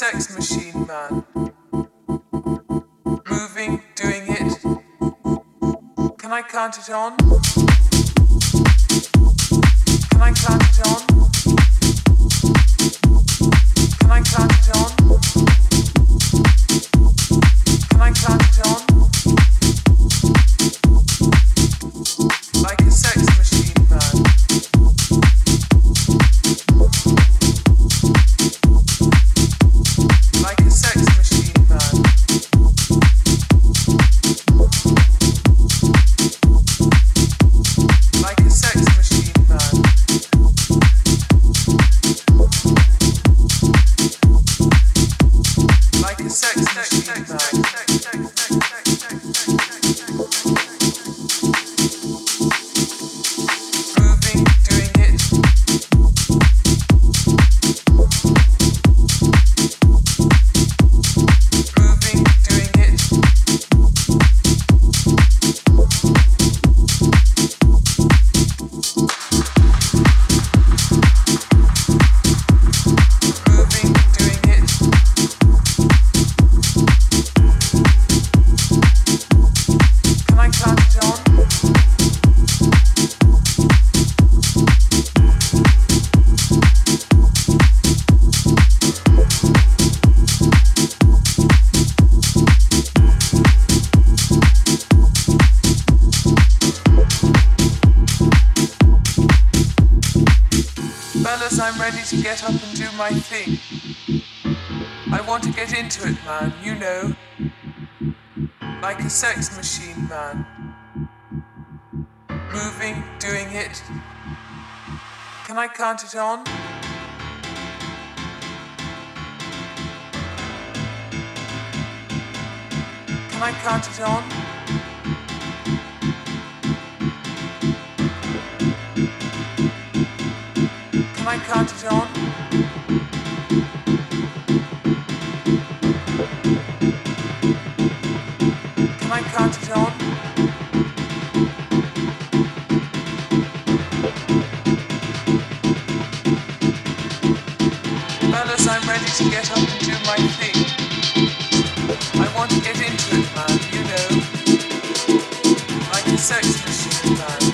Sex machine, man. Moving, doing it. Can I count it on? Can I count it on? Sex machine man. Moving, doing it. Can I count it on? Can I count it on? Can I count it on? To get up and do my thing. I want to get into it, man, you know. Like a sex machine, man.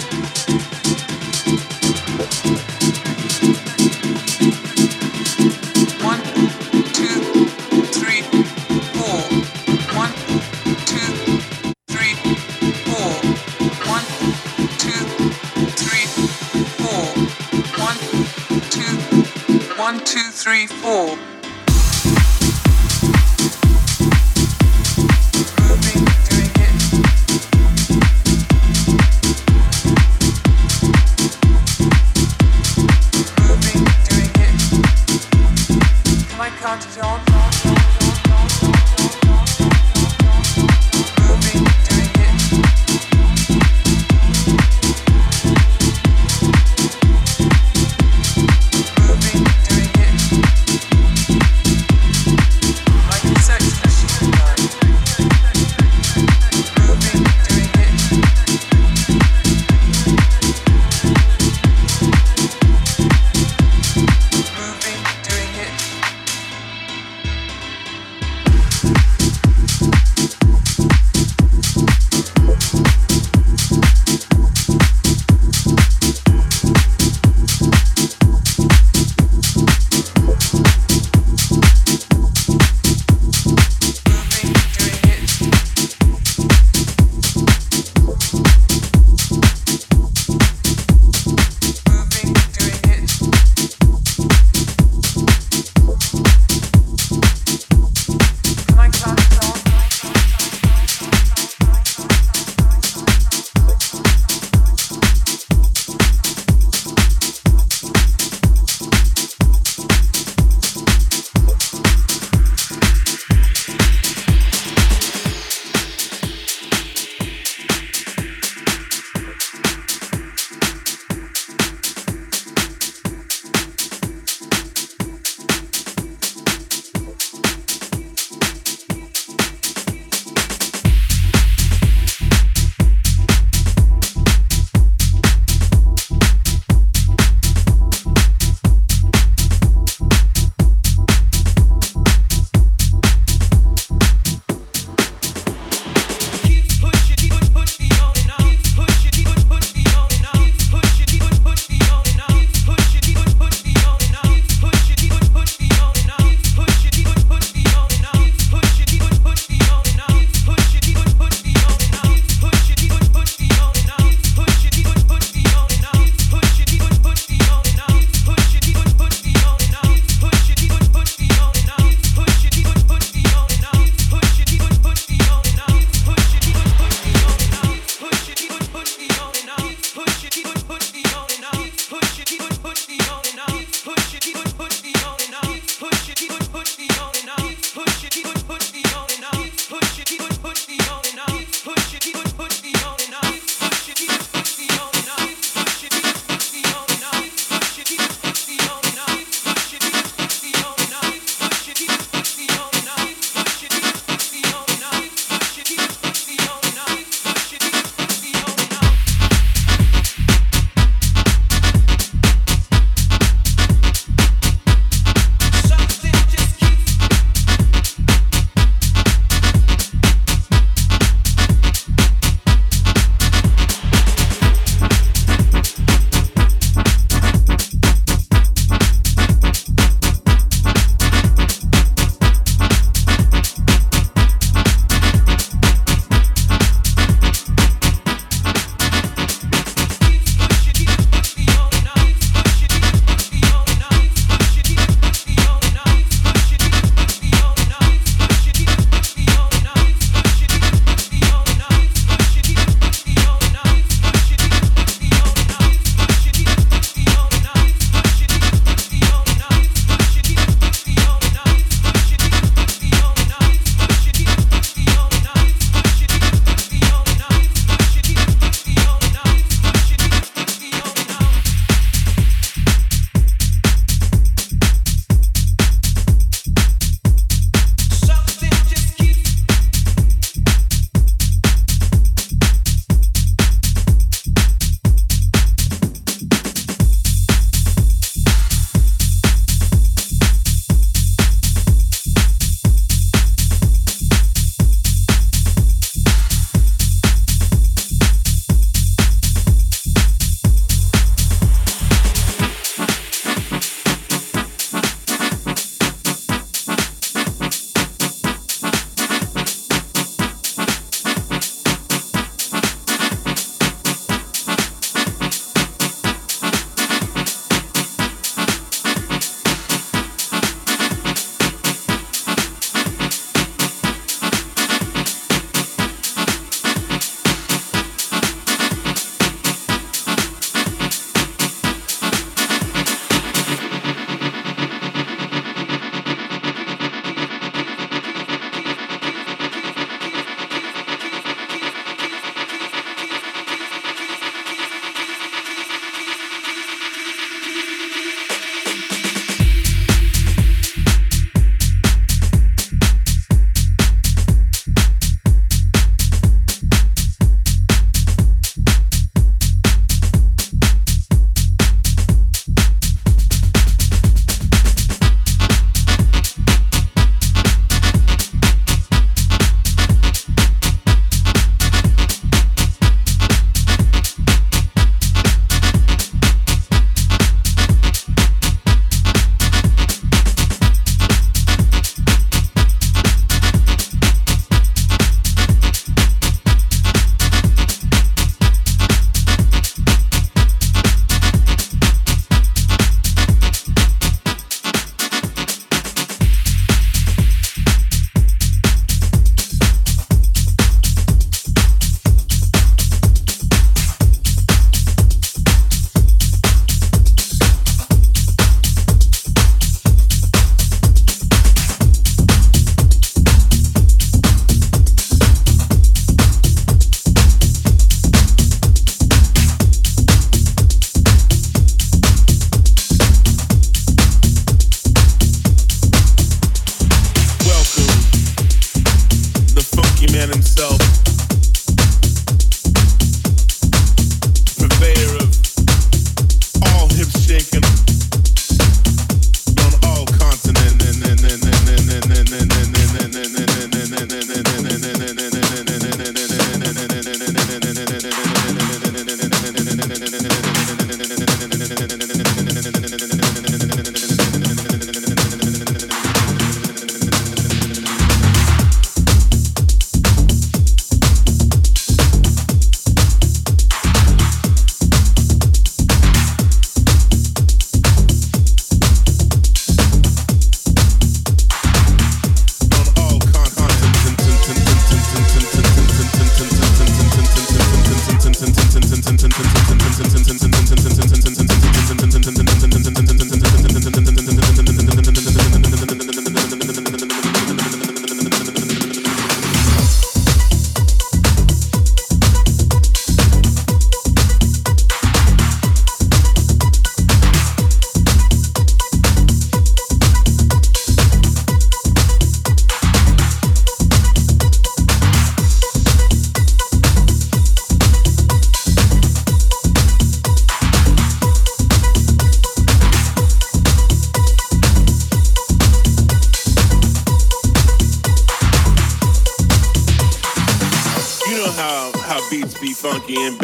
Three, four.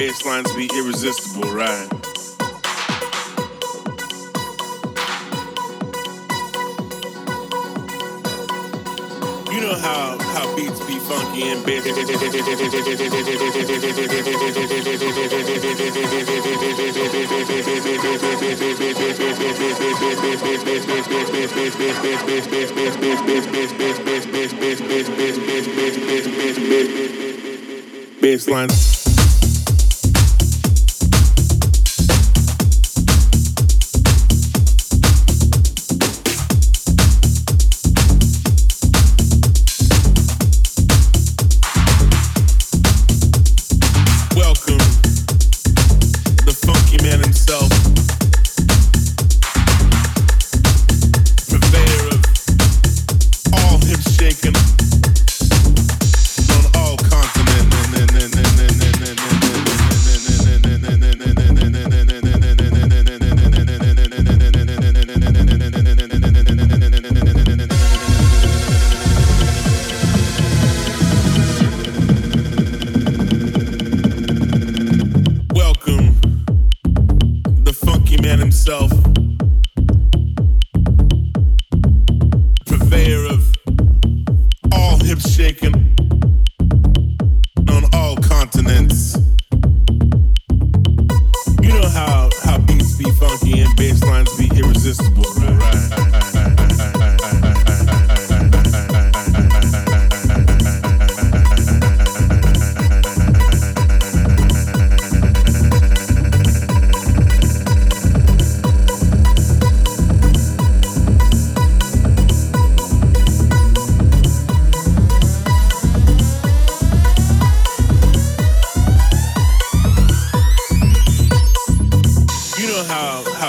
bass to be irresistible, right? You know how, how beats be funky and bass. Bass lines.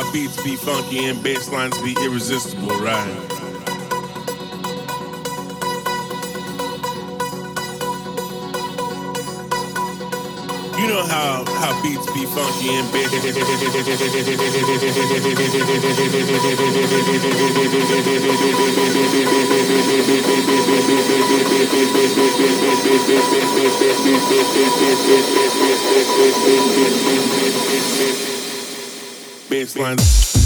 My beats be funky and bass lines be irresistible, right? You know how, how beats be funky and bass. Baseline.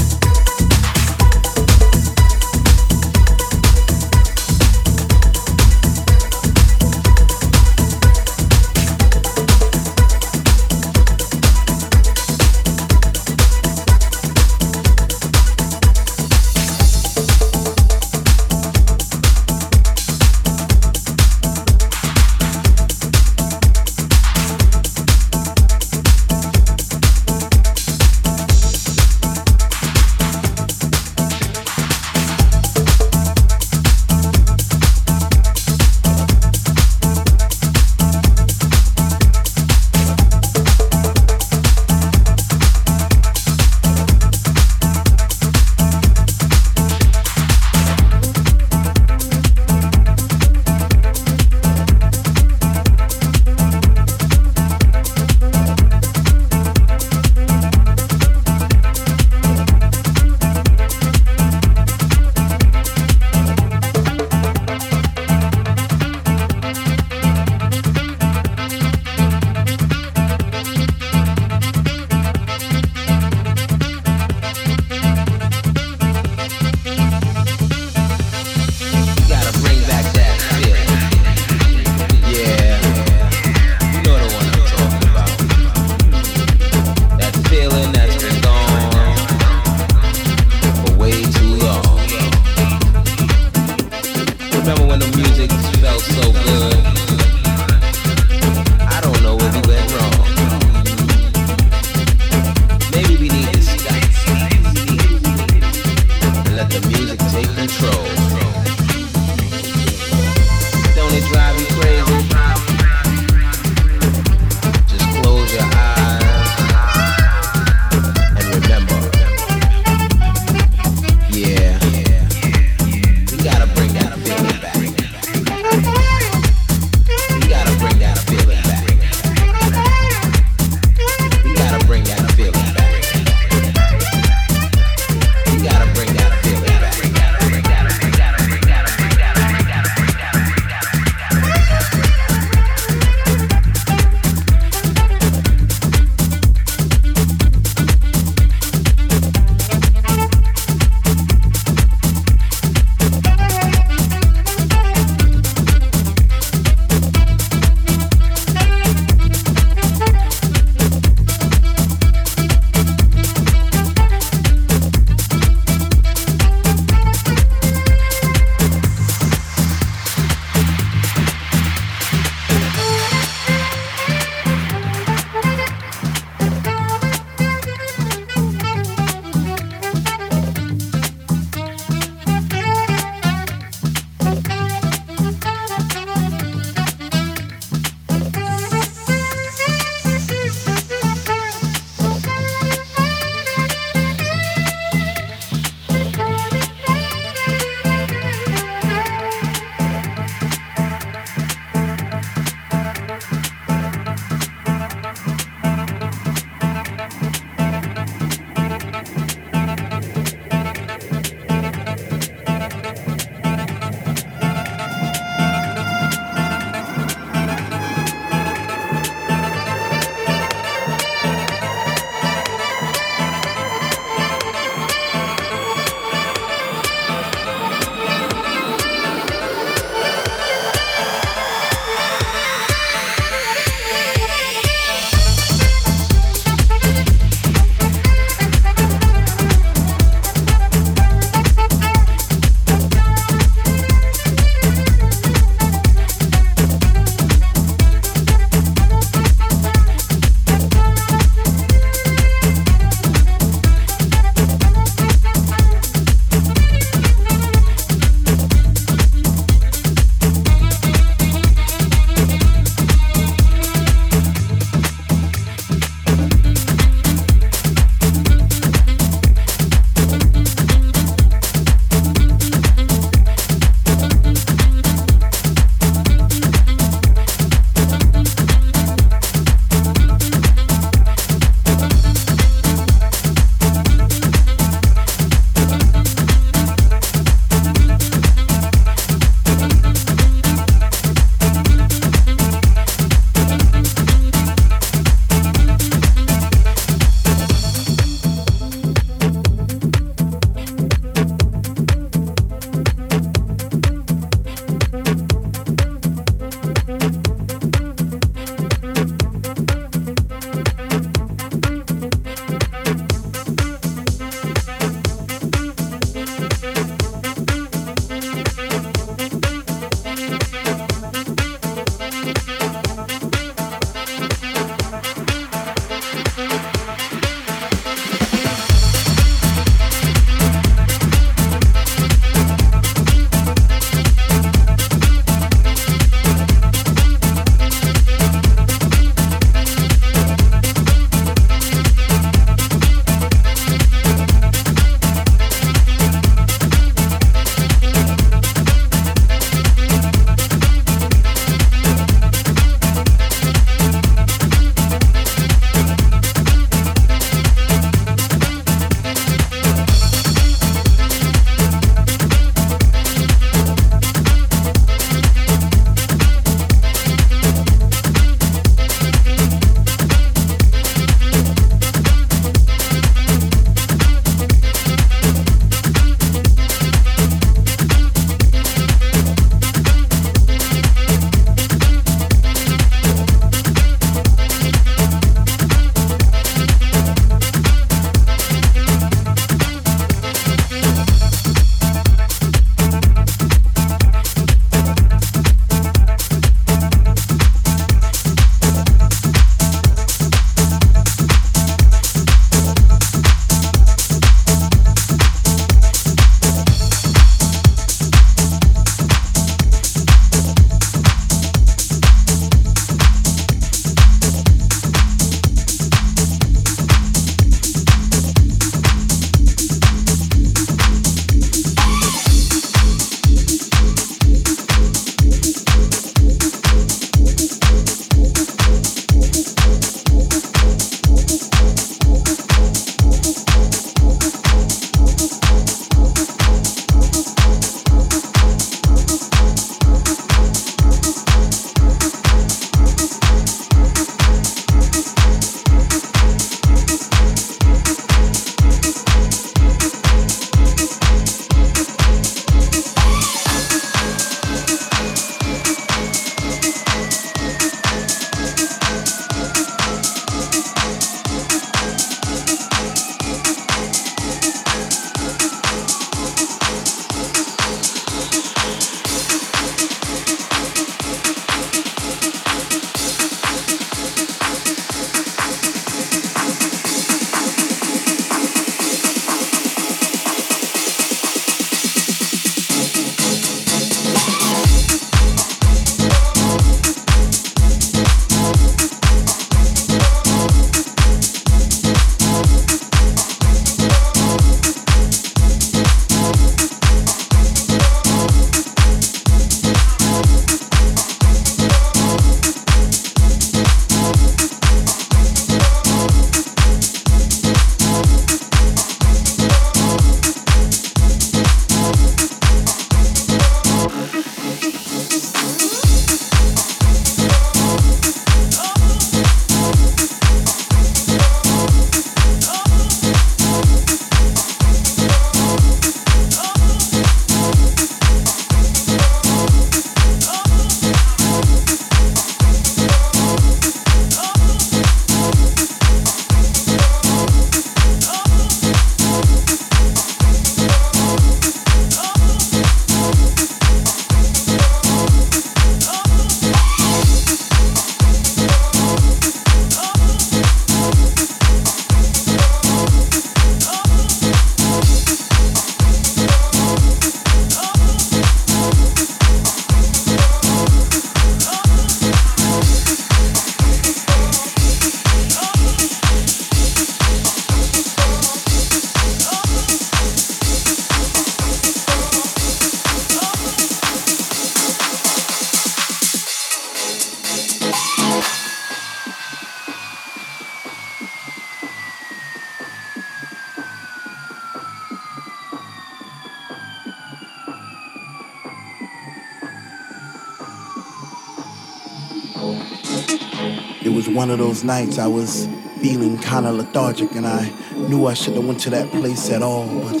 Of those nights I was feeling kind of lethargic and I knew I shouldn't have went to that place at all, but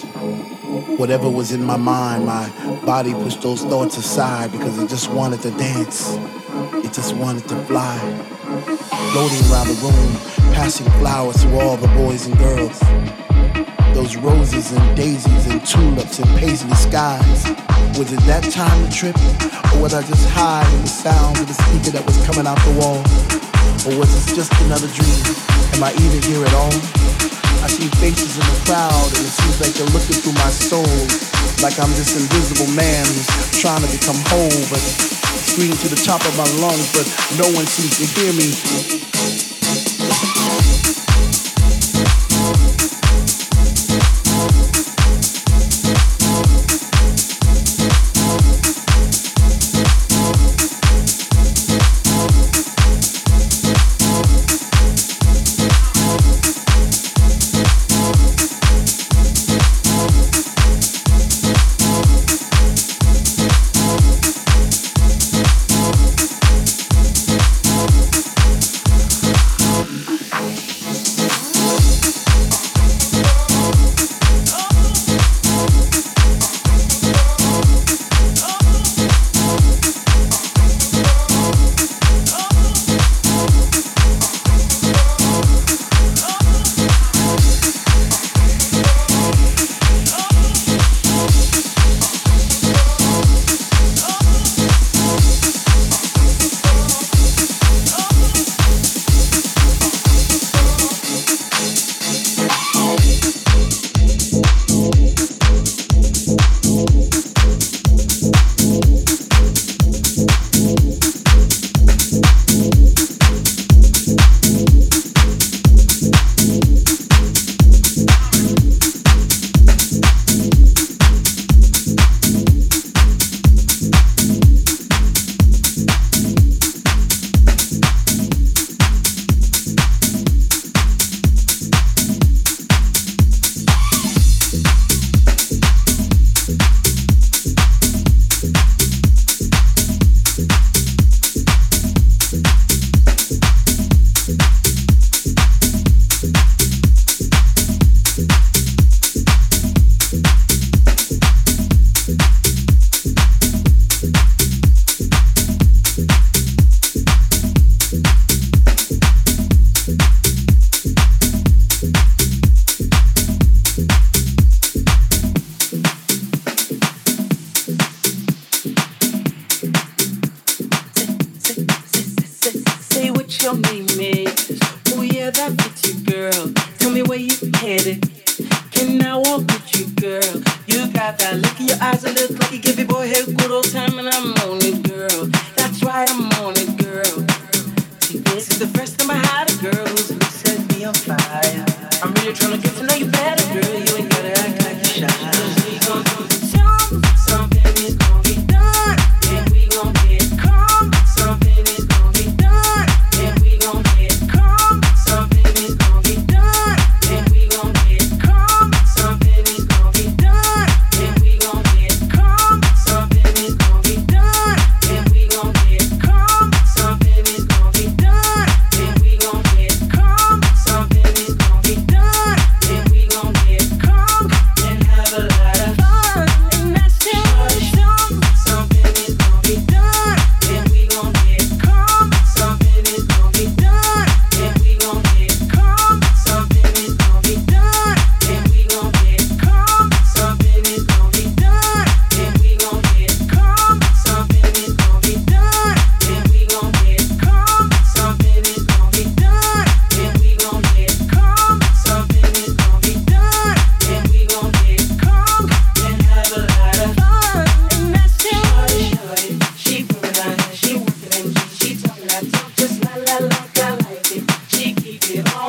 whatever was in my mind, my body pushed those thoughts aside because it just wanted to dance. It just wanted to fly. Floating around the room, passing flowers to all the boys and girls. Those roses and daisies and tulips and paisley skies. Was it that time to trip? Or was I just high in the sound of the speaker that was coming out the wall? Or was this just another dream? Am I even here at all? I see faces in the crowd and it seems like they're looking through my soul. Like I'm this invisible man who's trying to become whole, but screaming to the top of my lungs, but no one seems to hear me. Open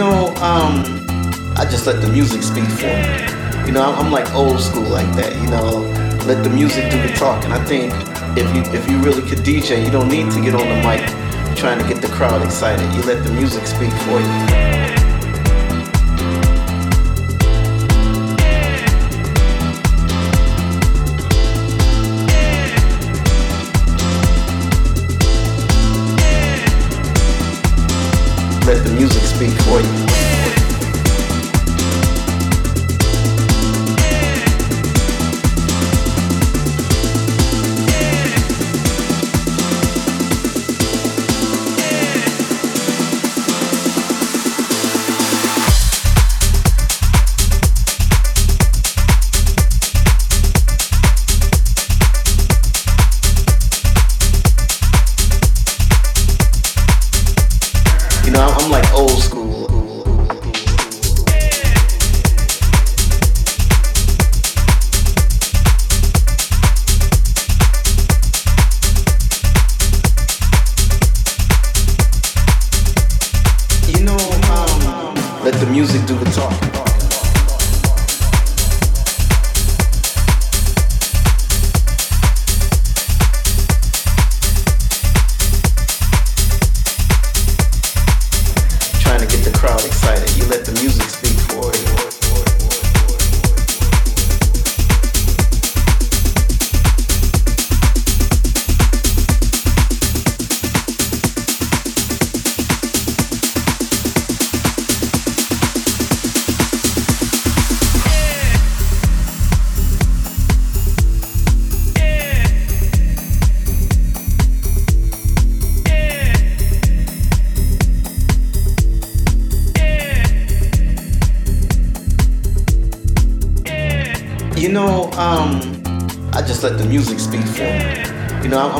know, um, I just let the music speak for me. You know, I'm, I'm like old school like that. You know, let the music do the talking. I think if you if you really could DJ, you don't need to get on the mic trying to get the crowd excited. You let the music speak for you. Let the music speak for you.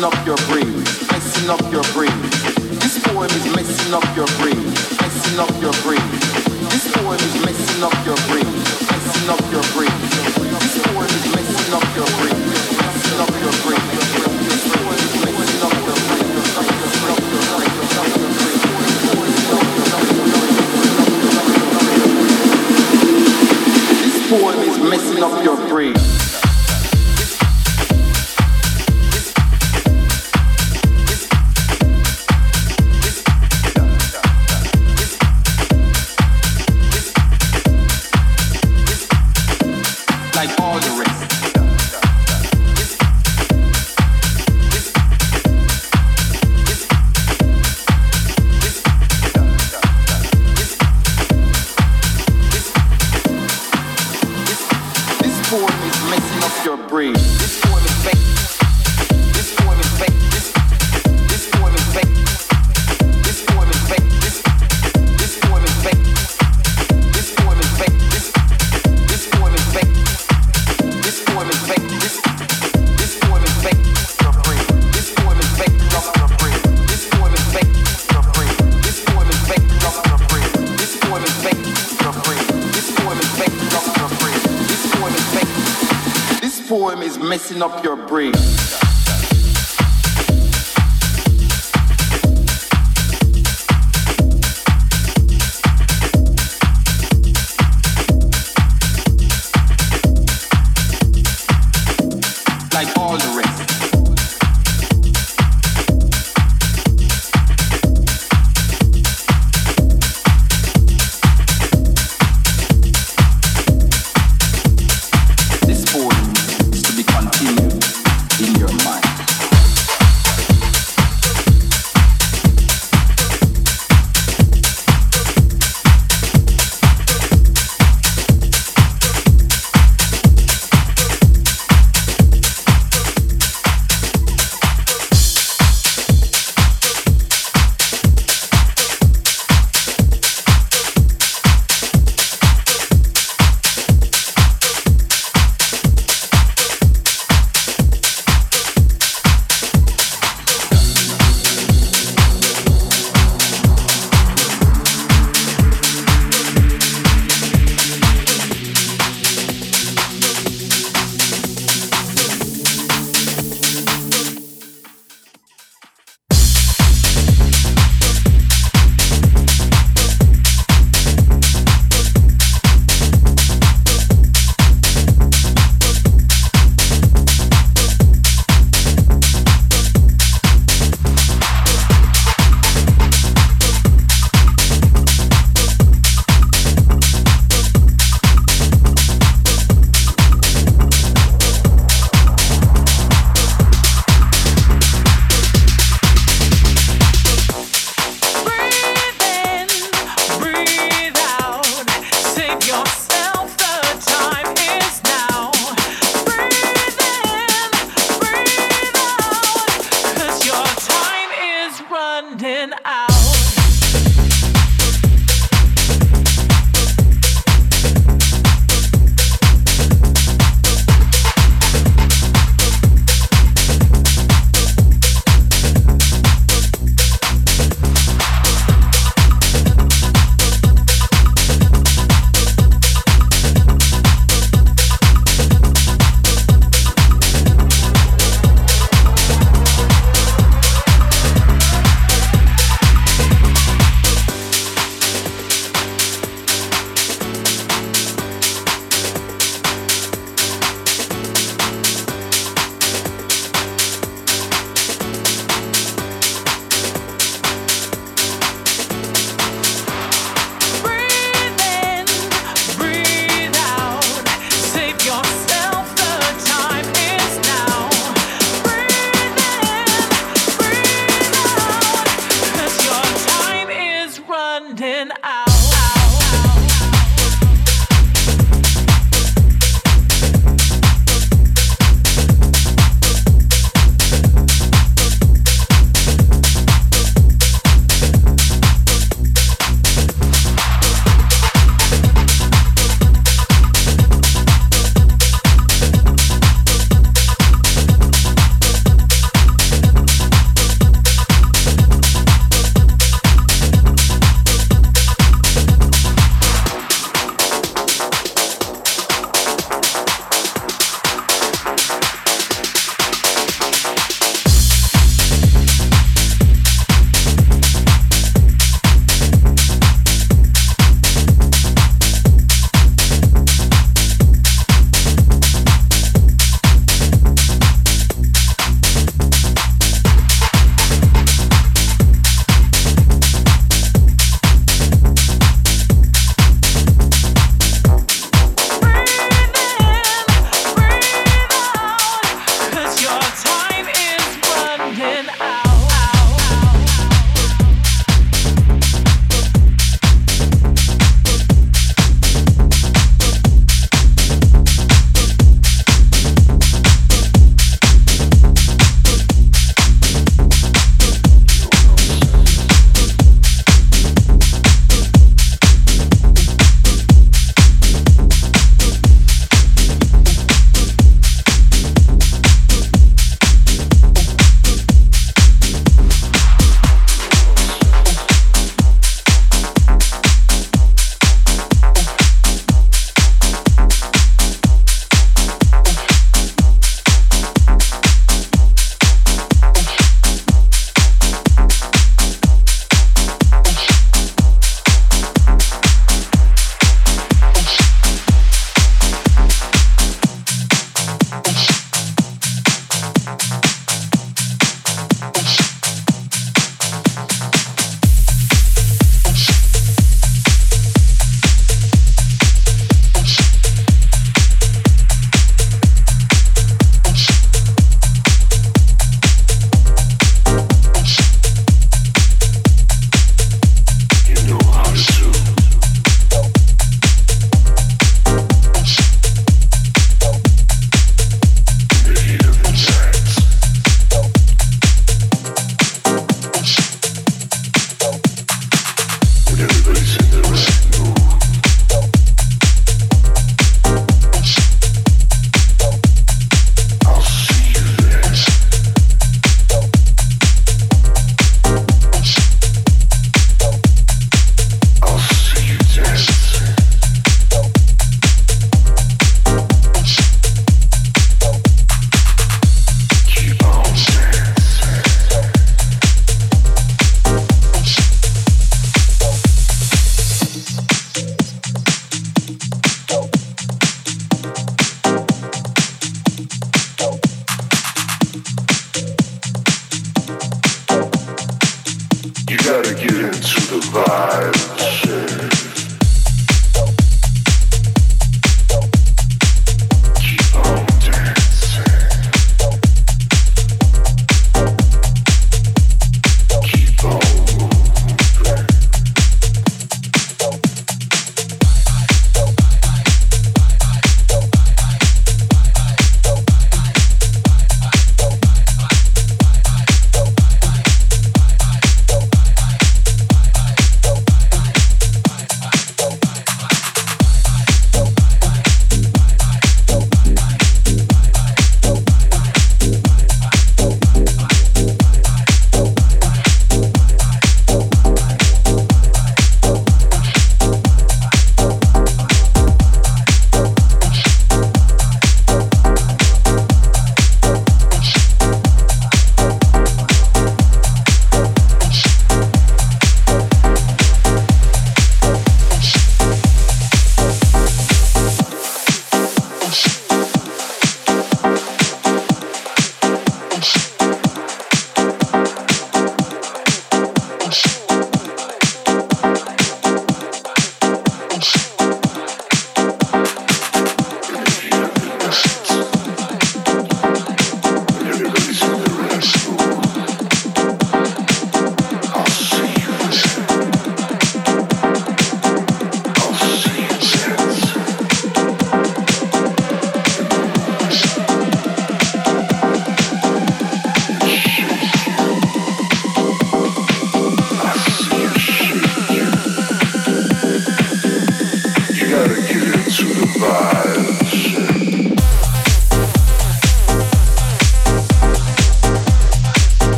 messing up your brain, messing up your brain. This poem is messing up your brain, messing up your brain. This poem is messing up your brain, messing up your brain. This poem is messing up your brain, messing up your brain. This poem is messing up your brain, is messing up your brain.